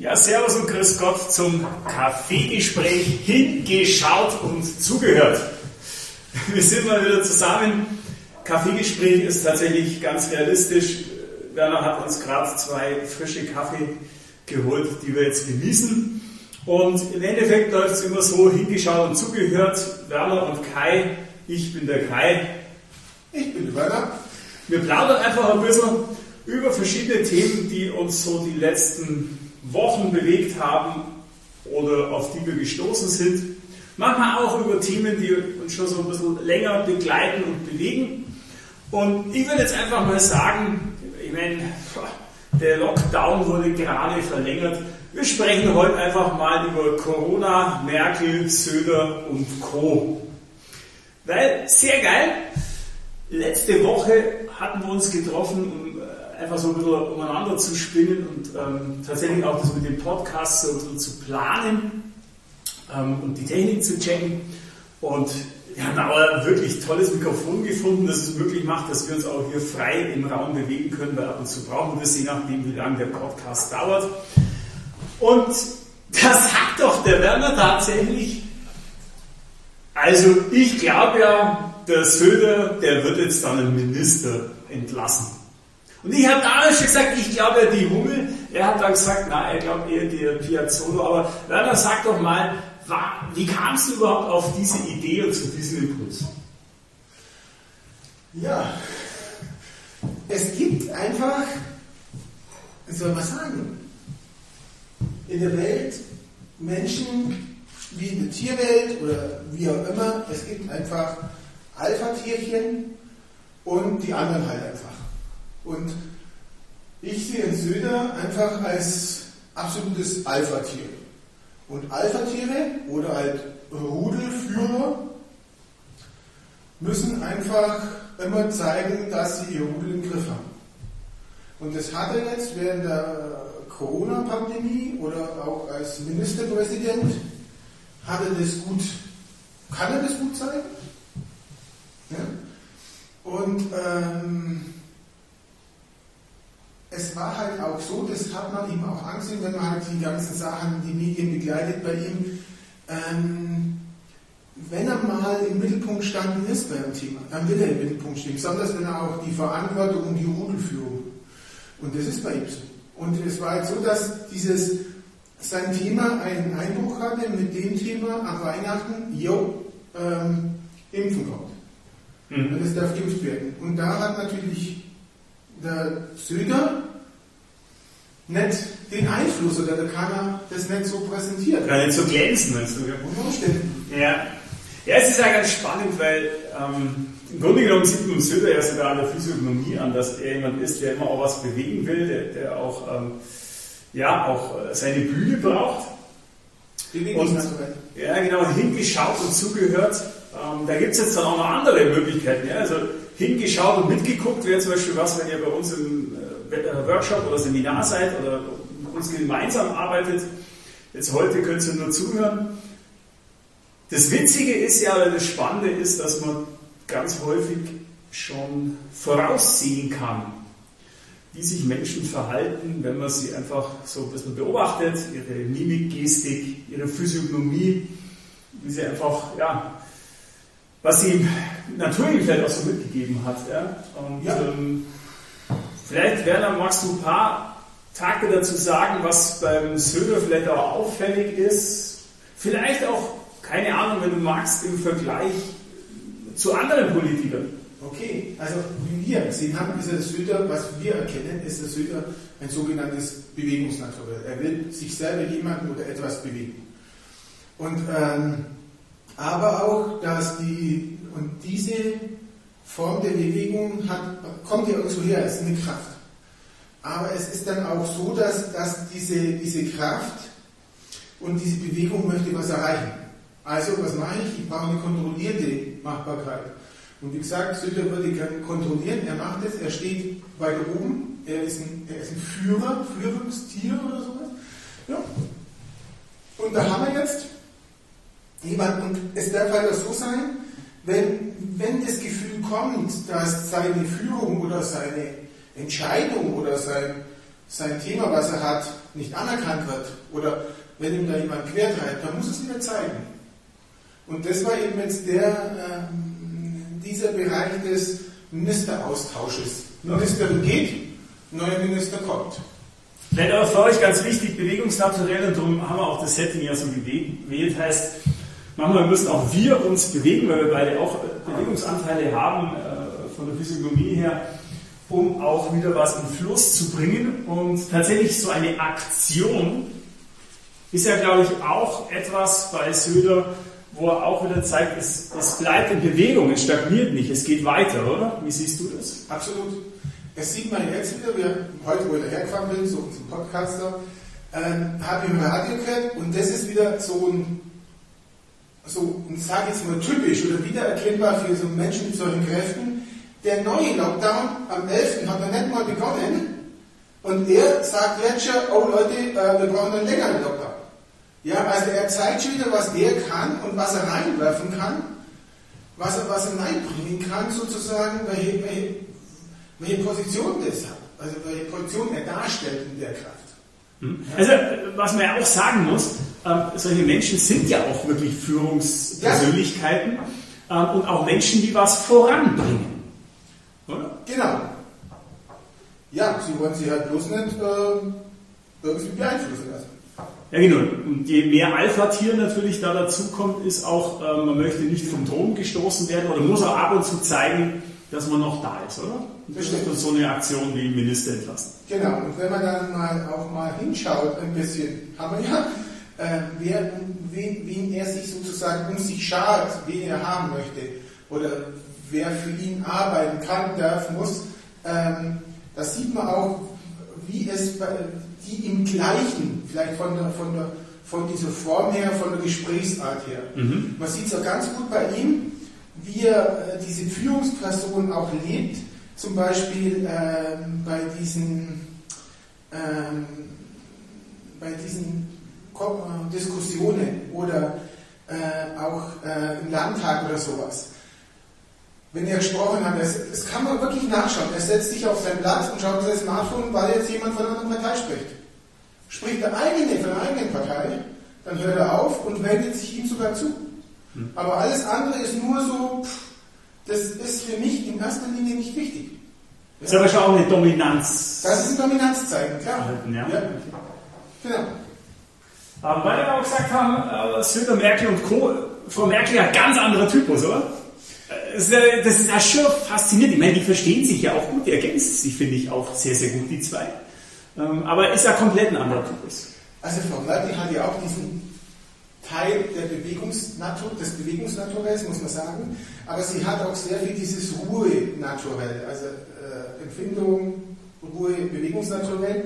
Ja, Servus und Grüß Gott zum Kaffeegespräch hingeschaut und zugehört. Wir sind mal wieder zusammen. Kaffeegespräch ist tatsächlich ganz realistisch. Werner hat uns gerade zwei frische Kaffee geholt, die wir jetzt genießen. Und im Endeffekt läuft es immer so, hingeschaut und zugehört. Werner und Kai, ich bin der Kai. Ich bin der Werner. Wir plaudern einfach ein bisschen über verschiedene Themen, die uns so die letzten Wochen bewegt haben oder auf die wir gestoßen sind. Manchmal auch über Themen, die uns schon so ein bisschen länger begleiten und bewegen. Und ich würde jetzt einfach mal sagen, ich meine, der Lockdown wurde gerade verlängert. Wir sprechen heute einfach mal über Corona, Merkel, Söder und Co. Weil, sehr geil, letzte Woche hatten wir uns getroffen, um einfach so ein bisschen umeinander zu spinnen und ähm, tatsächlich auch das mit dem Podcast so ein zu planen ähm, und die Technik zu checken. Und wir haben aber wirklich tolles Mikrofon gefunden, das es möglich macht, dass wir uns auch hier frei im Raum bewegen können, weil ab und zu brauchen wir es, je nachdem, wie lange der Podcast dauert. Und das sagt doch der Werner tatsächlich. Also ich glaube ja, der Söder, der wird jetzt dann einen Minister entlassen. Und ich habe damals schon gesagt, ich glaube ja die Hummel. Er hat dann gesagt, na, er glaubt eher die Piazzolo. Aber Werner, sag doch mal, wie kamst du überhaupt auf diese Idee und zu diesem Impuls? Ja, es gibt einfach, wie soll man sagen, in der Welt Menschen wie in der Tierwelt oder wie auch immer, es gibt einfach Alpha-Tierchen und die anderen halt einfach. Und ich sehe den Söder einfach als absolutes Alpha-Tier. Und Alpha-Tiere oder halt Rudelführer müssen einfach immer zeigen, dass sie ihr Rudel im Griff haben. Und das hat er jetzt während der Corona-Pandemie oder auch als Ministerpräsident, hat er das gut, kann er das gut zeigen? Ja? Und ähm, es war halt auch so, das hat man ihm auch angesehen, wenn man halt die ganzen Sachen, die Medien begleitet bei ihm, ähm, wenn er mal im Mittelpunkt standen ist bei einem Thema, dann will er im Mittelpunkt stehen, besonders wenn er auch die Verantwortung und die Rudelführung. Und das ist bei ihm so. Und es war halt so, dass dieses, sein Thema einen Einbruch hatte mit dem Thema am Weihnachten, jo, ähm, impfen kommt. Mhm. Und es darf geimpft werden. Und da hat natürlich der Söder nicht den Einfluss oder da kann er das nicht so präsentieren. Kann nicht so glänzen, meinst du? Unter Umständen. Ja. ja, es ist ja ganz spannend, weil ähm, im Grunde genommen sieht man Söder ja sogar an der Physiognomie an, dass er jemand ist, der immer auch was bewegen will, der, der auch, ähm, ja, auch äh, seine Bühne braucht. Und, ja, genau, hingeschaut und zugehört. Ähm, da gibt es jetzt dann auch noch andere Möglichkeiten. Ja? Also hingeschaut und mitgeguckt wäre zum Beispiel was, wenn ihr bei uns im äh, Workshop oder Seminar seid oder mit uns gemeinsam arbeitet. Jetzt heute könnt ihr nur zuhören. Das Witzige ist ja, oder das Spannende ist, dass man ganz häufig schon voraussehen kann, wie sich Menschen verhalten, wenn man sie einfach so ein bisschen beobachtet, ihre Mimik, Gestik, ihre Physiognomie, wie sie einfach, ja, was sie natürlich vielleicht auch so mitgegeben hat. Ja? Und ja. Ähm, vielleicht, Werner, magst du ein paar Takte dazu sagen, was beim Söder vielleicht auch auffällig ist? Vielleicht auch, keine Ahnung, wenn du magst, im Vergleich zu anderen Politikern. Okay, also wie wir gesehen haben, ist der Söder, was wir erkennen, ist der Söder ein sogenanntes Bewegungsnaturell. Er will sich selber jemanden oder etwas bewegen. Und ähm, aber auch, dass die, und diese Form der Bewegung hat, kommt ja irgendwo her, es ist eine Kraft. Aber es ist dann auch so, dass, dass diese, diese Kraft und diese Bewegung möchte was erreichen. Also, was mache ich? Ich brauche eine kontrollierte Machbarkeit. Und wie gesagt, Sünder würde kontrollieren, er macht es, er steht weiter oben, er ist ein, er ist ein Führer, Führungstier oder sowas. Ja. Und da haben wir jetzt jemand, und es darf halt auch so sein, wenn, wenn das Gefühl kommt, dass seine Führung oder seine Entscheidung oder sein, sein Thema, was er hat, nicht anerkannt wird oder wenn ihm da jemand quertreibt, dann muss es wieder zeigen. Und das war eben jetzt der, äh, dieser Bereich des Ministeraustausches. Ministerin geht, neuer Minister kommt. Vielleicht aber für euch ganz wichtig, bewegungsnaturell, und darum haben wir auch das Setting ja so gewählt, heißt, manchmal müssen auch wir uns bewegen, weil wir beide auch Bewegungsanteile haben, äh, von der Physiognomie her, um auch wieder was in Fluss zu bringen. Und tatsächlich so eine Aktion ist ja, glaube ich, auch etwas bei Söder, wo er auch wieder zeigt, es, es bleibt in Bewegung, es stagniert nicht, es geht weiter, oder? Wie siehst du das? Absolut. Das sieht man jetzt wieder, wir, heute, wo ich hergefahren bin, so zum Podcaster, ähm, habe ich im Radio gehört und das ist wieder so ein, so, ich sage jetzt mal typisch oder wiedererkennbar für so Menschen mit solchen Kräften. Der neue Lockdown am 11. hat noch nicht mal begonnen und er sagt jetzt schon, oh Leute, äh, wir brauchen einen längeren Lockdown. Ja, also er zeigt schon wieder, was er kann und was er reinwerfen kann, was er, was er reinbringen kann, sozusagen, welche, welche, welche Position das hat, also welche Position er darstellt in der Kraft. Hm. Also, was man ja auch sagen muss, äh, solche Menschen sind ja auch wirklich Führungspersönlichkeiten ja. äh, und auch Menschen, die was voranbringen. Oder? Genau. Ja, sie wollen sich halt bloß nicht äh, irgendwie beeinflussen lassen. Ja, genau. Und je mehr Alpha-Tier natürlich da dazukommt, ist auch, äh, man möchte nicht vom Thron gestoßen werden oder muss auch ab und zu zeigen, dass man noch da ist, oder? Und das ist so eine Aktion wie Minister entlassen. Genau. Und wenn man dann mal auch mal hinschaut, ein bisschen, haben wir ja, wer, wen, wen er sich sozusagen um sich schart, wen er haben möchte oder wer für ihn arbeiten kann, darf, muss, ähm, das sieht man auch, wie es bei, die im Gleichen, vielleicht von, der, von, der, von dieser Form her, von der Gesprächsart her. Mhm. Man sieht es auch ganz gut bei ihm, wie er äh, diese Führungsperson auch lebt, zum Beispiel ähm, bei diesen, ähm, bei diesen Diskussionen oder äh, auch äh, im Landtag oder sowas wenn er gesprochen hat, das, das, kann man wirklich nachschauen. Er setzt sich auf sein Blatt und schaut sein Smartphone, weil jetzt jemand von einer anderen Partei spricht. Spricht der eigene von der eigenen Partei, dann hört er auf und wendet sich ihm sogar zu. Hm. Aber alles andere ist nur so, pff, das ist für mich in erster Linie nicht wichtig. Das ist aber schon auch eine Dominanz. Das ist ein Dominanzzeichen, klar. Ja. ja. Genau. Weil wir auch gesagt haben, äh, Söder, Merkel und Co., Frau Merkel ja ganz anderer Typus, oder? das ist ja schon faszinierend. Ich meine, die verstehen sich ja auch gut, die ergänzen sich, finde ich, auch sehr, sehr gut, die zwei. Ähm, aber ist ja komplett ein anderer Typus. Also Frau Merkel hat ja auch diesen Teil der Bewegungsnatur, des Bewegungsnaturells, muss man sagen. Aber sie hat auch sehr viel dieses Ruhe-Naturell, also äh, Empfindung, Ruhe, Bewegungsnaturell.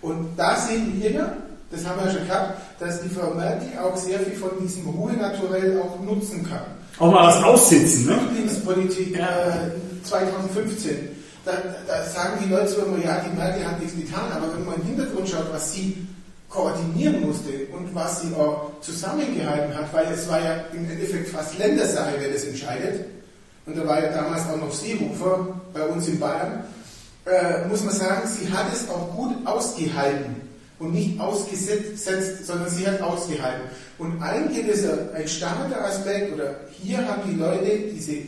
Und da sehen wir ja, das haben wir ja schon gehabt, dass die Frau Merkel auch sehr viel von diesem Ruhe-Naturell auch nutzen kann. Auch mal was aussitzen, ne? Flüchtlingspolitik ja. äh, 2015. Da, da, sagen die Leute so immer, ja, die Merkel hat nichts getan, aber wenn man im Hintergrund schaut, was sie koordinieren musste und was sie auch zusammengehalten hat, weil es war ja im Endeffekt fast Ländersache, wer das entscheidet. Und da war ja damals auch noch Seehofer bei uns in Bayern. Äh, muss man sagen, sie hat es auch gut ausgehalten und nicht ausgesetzt, sondern sie hat ausgehalten. Und eigentlich ist ein starker Aspekt, oder hier haben die Leute diese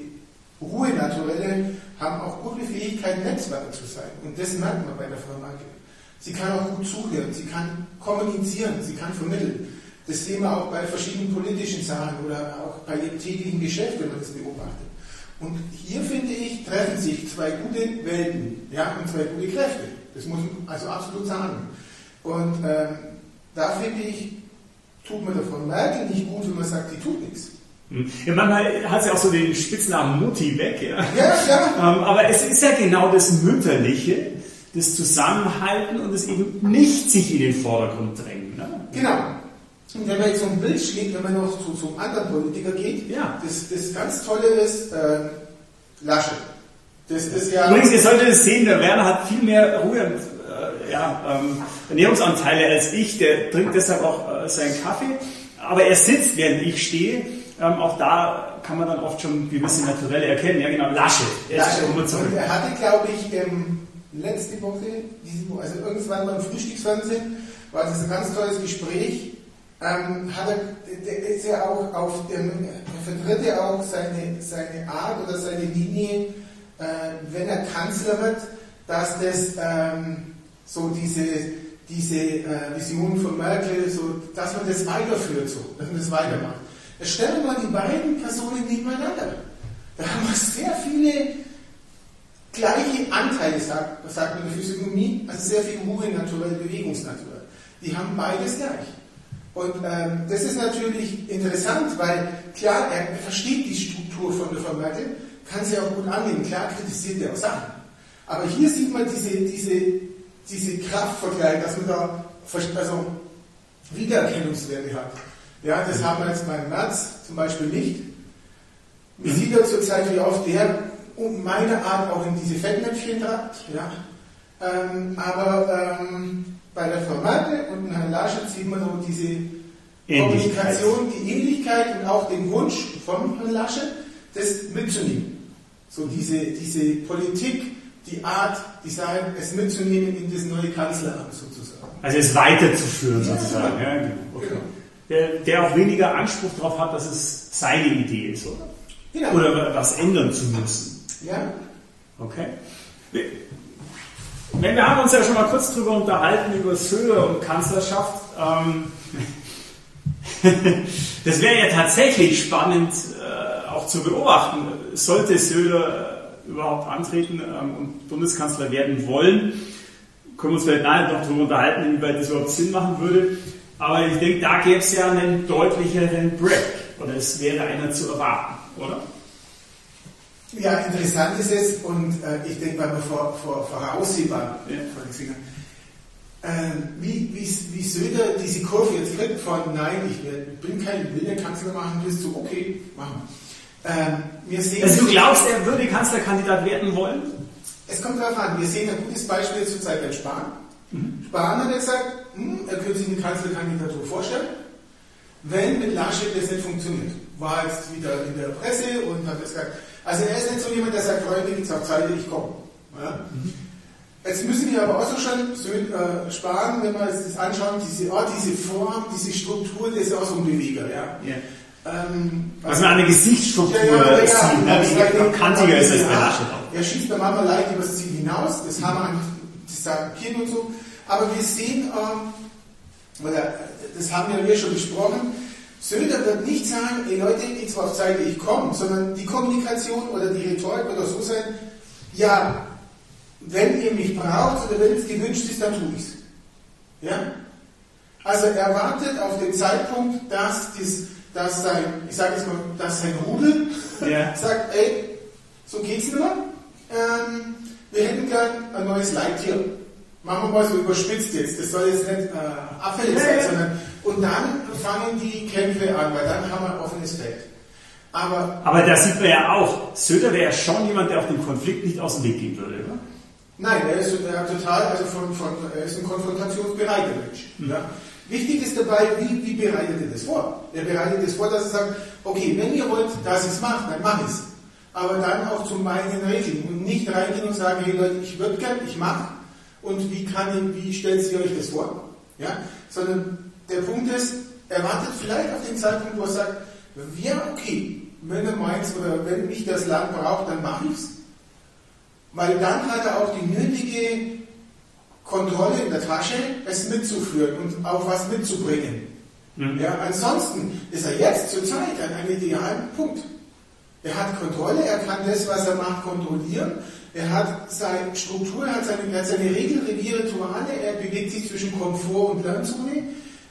Ruhe naturelle, haben auch gute Fähigkeit, Netzwerker zu sein. Und das merkt man bei der Frau Merkel. Sie kann auch gut zuhören, sie kann kommunizieren, sie kann vermitteln. Das sehen wir auch bei verschiedenen politischen Sachen oder auch bei ihrem täglichen Geschäft, wenn man das beobachtet. Und hier finde ich, treffen sich zwei gute Welten ja, und zwei gute Kräfte. Das muss man also absolut sagen. Und ähm, da finde ich, tut man der Frau Merkel nicht gut, wenn man sagt, die tut nichts. Hm. Ja, manchmal hat sie auch so den Spitznamen Mutti weg. Ja, ja. ja. Ähm, aber es ist ja genau das Mütterliche, das Zusammenhalten und das eben nicht sich in den Vordergrund drängen. Ne? Genau. Und wenn man jetzt so ein Bild steht, wenn man noch zu, zu einem anderen Politiker geht, ja. das, das ganz Tolle ist, äh, Lasche. Das ist ja. Übrigens, ihr solltet es sehen, der Werner hat viel mehr Ruhe ja, ähm, Ernährungsanteile als ich, der trinkt deshalb auch äh, seinen Kaffee, aber er sitzt, während ich stehe. Ähm, auch da kann man dann oft schon gewisse Naturelle erkennen. Ja, genau, Lasche. Er, Lasche. Und er hatte, glaube ich, ähm, letzte Woche, diese also irgendwann beim Frühstücksfernsehen, war das ein ganz tolles Gespräch. Ähm, hat er, der ist ja auch auf dem, er vertritt ja auch seine, seine Art oder seine Linie, äh, wenn er Kanzler wird, dass das ähm, so diese, diese äh, Vision von Merkel, so, dass man das weiterführt, so, dass man das weitermacht. Jetzt stellen wir die beiden Personen nebeneinander. Da haben wir sehr viele gleiche Anteile, sagt, sagt man in der Physiognomie, also sehr viel Ruhe naturell, Bewegungsnatur. Die haben beides gleich. Und ähm, das ist natürlich interessant, weil klar, er, er, versteht die Struktur von der Frau Merkel, kann sie auch gut annehmen. Klar kritisiert er auch Sachen. Aber hier sieht man diese, diese, diese Kraftvergleich, dass man da also Wiedererkennungswerte hat. Ja, das haben wir jetzt beim Merz zum Beispiel nicht. Man sieht ja zurzeit, wie oft der um meine Art auch in diese Fettnäpfchen treibt. Ja. Ähm, aber ähm, bei der Merkel und in Herrn Laschet sieht man so diese Kommunikation, die Ähnlichkeit und auch den Wunsch von Herrn Laschet, das mitzunehmen. So diese, diese Politik, die Art, die Sache, es mitzunehmen in das neue Kanzleramt sozusagen. Also es weiterzuführen ja, sozusagen. Ja, genau. Okay. genau. Der, der auch weniger Anspruch darauf hat, dass es seine Idee ist, oder? Genau. Oder was ändern zu müssen. Ja. Okay. Wir haben uns ja schon mal kurz darüber unterhalten, über Söder und Kanzlerschaft. Ähm, das wäre ja tatsächlich spannend äh, auch zu beobachten. Sollte Söder äh, überhaupt antreten ähm, und Bundeskanzler werden wollen, können wir uns vielleicht nachher noch darüber unterhalten, inwieweit das überhaupt Sinn machen würde. Aber ich denke, da gäbe es ja einen deutlicheren Break. Oder es wäre einer zu erwarten, oder? Ja, interessant ist es, und äh, ich denke, weil wir vor, vor, voraussehbar, ja. äh, wie, wie, wie Söder diese Kurve jetzt kriegt von nein, ich bin kein will den Kanzler machen, bist du okay, machen wir. Ähm, wir sehen also du glaubst, er würde Kanzlerkandidat werden wollen? Es kommt darauf an, wir sehen ein gutes Beispiel zurzeit bei Spahn. Mhm. Spahn hat gesagt, hm, er könnte sich eine Kanzlerkandidatur vorstellen, wenn mit Laschet das nicht funktioniert. War jetzt wieder in der Presse und hat gesagt, also er ist nicht so jemand, der sagt, Freunde, jetzt auf Zeit, ich komme. Ja? Jetzt müssen wir aber auch so schon so, äh, sparen, wenn wir uns das anschauen, diese, oh, diese Form, diese Struktur, das ist auch so ein Beweger. Ja? ja. Ähm, also eine Gesichtsstruktur ja, ja, ja, sieht, ne? kantiger ist als bei Laschet Er schießt bei Mama leicht übers Ziel hinaus, das haben wir das und so, aber wir sehen, ähm, oder das haben wir schon besprochen, Söder wird nicht sagen, ey Leute, jetzt auf Seite ich komme, sondern die Kommunikation oder die Rhetorik wird auch so sein, ja, wenn ihr mich braucht oder wenn es gewünscht ist, dann tue ich es. Ja? Also er wartet auf den Zeitpunkt, dass, das, dass sein, ich sage jetzt mal, dass sein Rudel ja. sagt, ey, so geht's nur. Ähm, wir hätten gern ein neues Leittier. Machen wir mal so überspitzt jetzt. Das soll jetzt nicht äh, abfällig sein, sondern und dann fangen die Kämpfe an, weil dann haben wir ein offenes Feld. Aber, Aber da sieht man ja auch, Söder wäre ja schon jemand, der auch den Konflikt nicht aus dem Weg gehen würde, oder? Nein, er ist er total, also von, von, er ist ein konfrontationsbereiter Mensch. Mhm. Ja. Wichtig ist dabei, wie, wie bereitet er das vor? Er bereitet das vor, dass er sagt, okay, wenn ihr wollt, dass ich es mache, dann mache ich es. Aber dann auch zu meinen Regeln und nicht reingehen und sagen, hey Leute, ich würde gern, ich mache. Und wie kann ich, wie stellt ihr euch das vor? Ja? Sondern der Punkt ist, er wartet vielleicht auf den Zeitpunkt, wo er sagt, ja, okay, wenn er meint oder wenn mich das Land braucht, dann mache ich es. Weil dann hat er auch die nötige Kontrolle in der Tasche, es mitzuführen und auch was mitzubringen. Mhm. Ja, ansonsten ist er jetzt zur Zeit an einem idealen Punkt. Er hat Kontrolle, er kann das, was er macht, kontrollieren. Er hat seine Struktur, er hat seine, er hat seine Regeln, Rituale, er bewegt sich zwischen Komfort und Lernzone.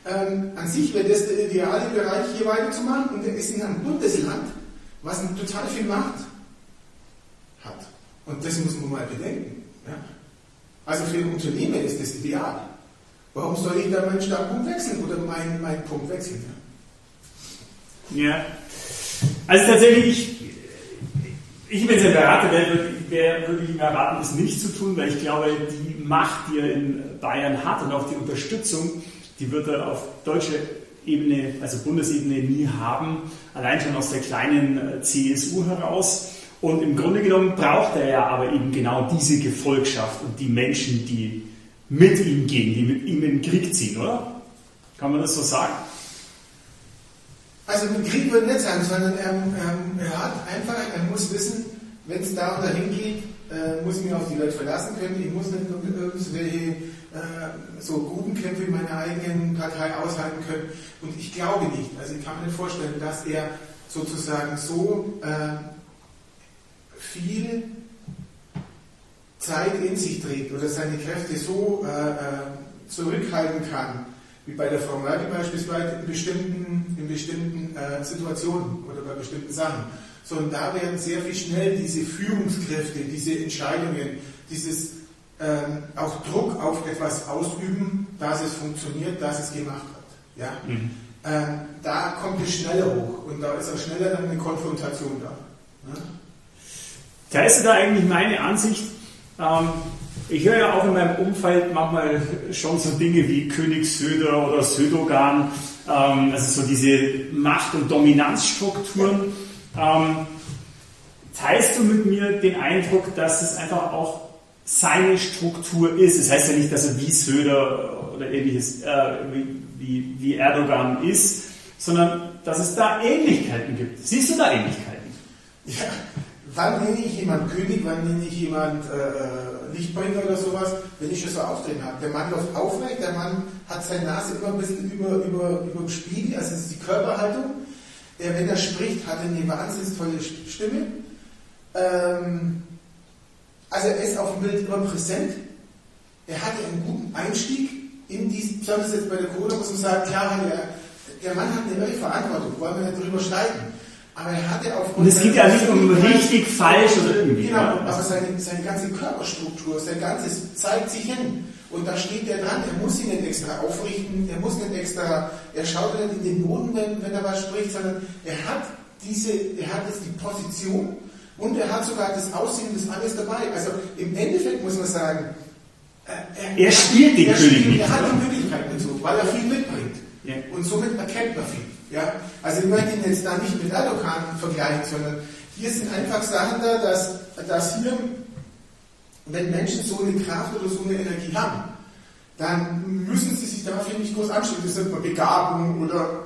Ähm, an sich wäre das der ideale Bereich, hier weiterzumachen. Und er ist in einem Bundesland, was total viel Macht hat. Und das muss man mal bedenken. Ja? Also für ein Unternehmen ist das ideal. Warum soll ich da meinen Standpunkt wechseln oder meinen, meinen Punkt wechseln? Ja. Also tatsächlich, ich, wenn es ein Berater wäre, würde ich ihm erraten, es nicht zu tun, weil ich glaube, die Macht, die er in Bayern hat und auch die Unterstützung, die wird er auf deutscher Ebene, also Bundesebene, nie haben, allein schon aus der kleinen äh, CSU heraus. Und im Grunde genommen braucht er ja aber eben genau diese Gefolgschaft und die Menschen, die mit ihm gehen, die mit ihm in den Krieg ziehen, oder? Kann man das so sagen? Also mit Krieg würde ich nicht sagen, sondern er, er, hat einfach, er muss wissen, wenn es da und dahin geht, äh, muss ich mich auf die Leute verlassen können. Ich muss nicht irgendwelche äh, so Gruppenkämpfe in meiner eigenen Partei aushalten können. Und ich glaube nicht, also ich kann mir nicht vorstellen, dass er sozusagen so äh, viel Zeit in sich trägt oder seine Kräfte so äh, äh, zurückhalten kann, wie bei der Frau Merkel beispielsweise in bestimmten, in bestimmten äh, Situationen oder bei bestimmten Sachen. Sondern da werden sehr viel schnell diese Führungskräfte, diese Entscheidungen, dieses ähm, auch Druck auf etwas ausüben, dass es funktioniert, dass es gemacht hat. Ja? Mhm. Ähm, da kommt es schneller hoch und da ist auch schneller dann eine Konfrontation da. Ja? Teilst du da eigentlich meine Ansicht? Ähm, ich höre ja auch in meinem Umfeld manchmal schon so Dinge wie König Söder oder Södogan, ähm, also so diese Macht- und Dominanzstrukturen. Ähm, teilst du mit mir den Eindruck, dass es einfach auch seine Struktur ist? Das heißt ja nicht, dass er wie Söder oder ähnliches, äh, wie, wie, wie Erdogan ist, sondern dass es da Ähnlichkeiten gibt. Siehst du da Ähnlichkeiten? Ja, wann nenne ich jemand König, wann nenne ich jemand äh, äh, Lichtbringer oder sowas, wenn ich schon so auftreten habe. Der Mann läuft aufrecht, der Mann hat seine Nase immer ein bisschen über, über, über dem Spiegel, also das ist die Körperhaltung. Der, wenn er spricht, hat er eine wahnsinnig tolle Stimme. Ähm, also er ist auf dem Bild immer präsent. Er hatte einen guten Einstieg in diesen, besonders jetzt bei der Corona, muss man sagen, klar, der, der Mann hat eine neue Verantwortung, wollen wir nicht drüber streiten. Aber er hatte aufgrund Und es geht ja nicht um richtig, falsch oder irgendwie. Genau, aber seine, seine ganze Körperstruktur, sein ganzes zeigt sich hin. Und da steht er dran, er muss ihn nicht extra aufrichten, er muss nicht extra, er schaut nicht in den Boden, wenn, wenn er was spricht, sondern er hat diese, er hat jetzt die Position und er hat sogar das Aussehen das alles dabei. Also im Endeffekt muss man sagen, äh, er, er, spielt den er König spielt, nicht. Er hat die Möglichkeit dazu, weil er viel mitbringt. Ja. Und somit erkennt man viel. Ja? Also ich möchte ihn jetzt da nicht mit Erdogan vergleichen, sondern hier sind einfach Sachen da, dass, dass hier, wenn Menschen so eine Kraft oder so eine Energie haben, dann müssen sie sich dafür nicht groß anstrengen. Das nennt man Begabung oder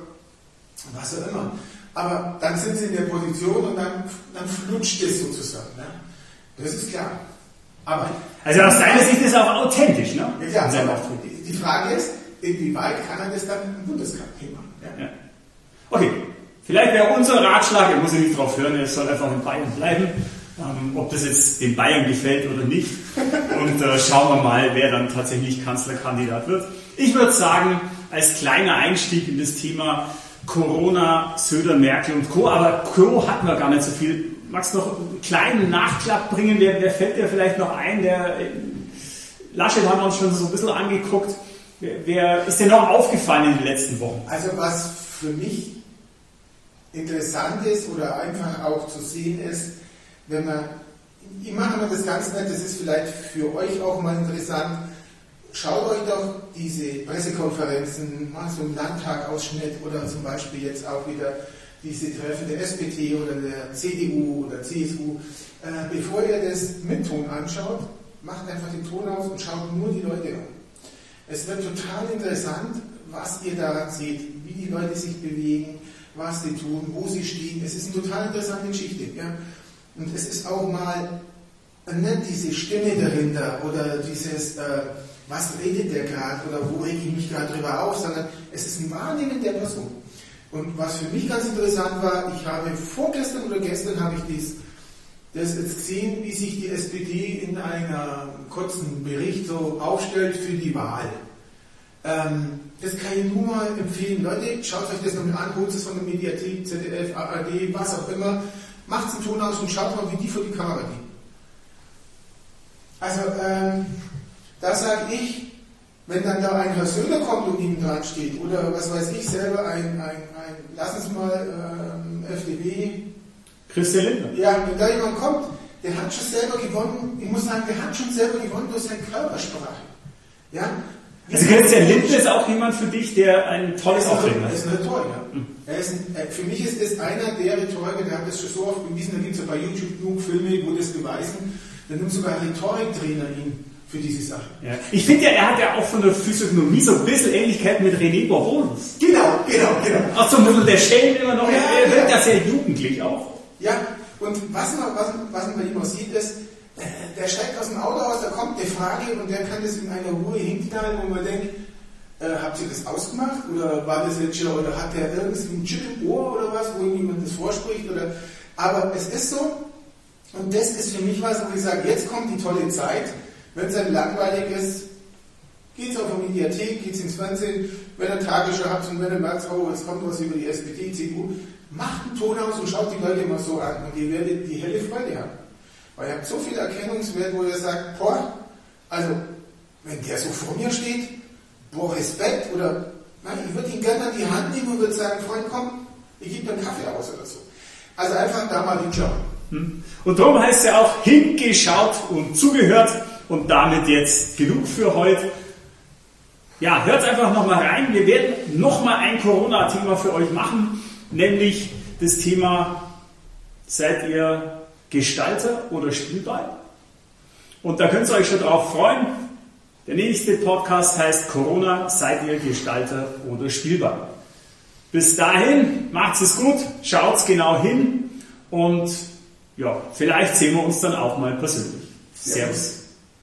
was auch immer. Aber dann sind sie in der Position und dann, dann flutscht es sozusagen. Ne? Das ist klar. Aber also aus seiner Sicht ist es auch authentisch, ne? Ja, ja die Frage ist, inwieweit kann er das dann im Bundeskanzler machen? Ja? Ja. Okay, vielleicht wäre unser Ratschlag, er muss ja nicht drauf hören, er soll einfach in Bayern bleiben. Ähm, ob das jetzt den Bayern gefällt oder nicht. Und äh, schauen wir mal, wer dann tatsächlich Kanzlerkandidat wird. Ich würde sagen, als kleiner Einstieg in das Thema Corona, Söder, Merkel und Co. Aber Co. hatten wir gar nicht so viel. Magst du noch einen kleinen Nachklapp bringen? Wer, wer fällt dir vielleicht noch ein? Der äh, Laschet haben wir uns schon so ein bisschen angeguckt. Wer, wer ist dir noch aufgefallen in den letzten Wochen? Also was für mich interessant ist oder einfach auch zu sehen ist, wenn man, ich mache mal das ganz nett, das ist vielleicht für euch auch mal interessant, schaut euch doch diese Pressekonferenzen, mal so einen Landtag-Ausschnitt oder zum Beispiel jetzt auch wieder diese Treffen der SPD oder der CDU oder CSU, äh, bevor ihr das mit Ton anschaut, macht einfach den Ton aus und schaut nur die Leute an. Es wird total interessant, was ihr daran seht, wie die Leute sich bewegen, was sie tun, wo sie stehen. Es ist eine total interessante Geschichte. Ja? Und es ist auch mal nicht diese Stimme dahinter oder dieses, äh, was redet der gerade oder wo rege ich mich gerade drüber auf, sondern es ist ein Wahrnehmen der Person. Und was für mich ganz interessant war, ich habe vorgestern oder gestern habe ich dies, das jetzt gesehen, wie sich die SPD in einem kurzen Bericht so aufstellt für die Wahl. Ähm, das kann ich nur mal empfehlen. Leute, schaut euch das nochmal an, holt es von der Mediathek, ZDF, ARD, was auch immer. Macht einen Ton aus und schaut mal, wie die vor die Kamera gehen. Also, ähm, da sage ich, wenn dann da ein Herr Söder kommt und ihm dran steht, oder was weiß ich selber, ein, ein, ein lass uns mal ähm, FDP. Christian Lindner. Ja, wenn da jemand kommt, der hat schon selber gewonnen, ich muss sagen, der hat schon selber gewonnen durch seine Körpersprache. Ja, Also Christian Lindner ist auch jemand für dich, der ein tolles Auftreten hat. Er ist ein Rhetoriker. Er ist ein, für mich ist das einer der Rhetoriker, der hat das schon so oft bewiesen, da gibt es ja bei YouTube genug Filme, wo das beweisen, da nimmt sogar ein Rhetoriktrainer ihn für diese Sache. Ja. Ich finde ja, er hat ja auch von der Physiognomie so ein bisschen Ähnlichkeit mit René Bourbonus. Genau, genau, genau. Auch so ein bisschen der Stellen immer noch, ja, er wirkt ja sehr jugendlich auch. Ja, und was man, was, was man bei ihm auch sieht, ist, der steigt aus dem Auto aus, da kommt eine Frage und der kann das in einer Ruhe hinknallen, wo man denkt, äh, habt ihr das ausgemacht oder war das jetzt schon, oder hat der irgendwie einen Chip im Ohr oder was, wo jemand das vorspricht oder, aber es ist so und das ist für mich was, wo ich sage, jetzt kommt die tolle Zeit, wenn es dann langweilig ist, geht's auf die Mediathek, geht's ins Fernsehen, wenn ihr Tagesschau habt und wenn ihr merkt, oh, es kommt was über die SPD, CDU, macht einen Ton aus und schaut die Leute mal so an und ihr werdet die helle Freude haben. Weil ihr habt so viel Erkennungswert, wo ihr sagt, boah, also wenn der so vor mir steht, boah, Respekt oder nein, ich würde ihn gerne an die Hand nehmen und würde sagen, Freund, komm, ich gebe dir einen Kaffee aus oder so. Also einfach da mal hinschauen. Hm. Und darum heißt es ja auch hingeschaut und zugehört und damit jetzt genug für heute. Ja, hört einfach nochmal rein. Wir werden nochmal ein Corona-Thema für euch machen, nämlich das Thema, seid ihr Gestalter oder Spielball? Und da könnt ihr euch schon drauf freuen. Der nächste Podcast heißt Corona, seid ihr Gestalter oder Spielball? Bis dahin, macht's es gut, schaut's genau hin und ja, vielleicht sehen wir uns dann auch mal persönlich. Servus.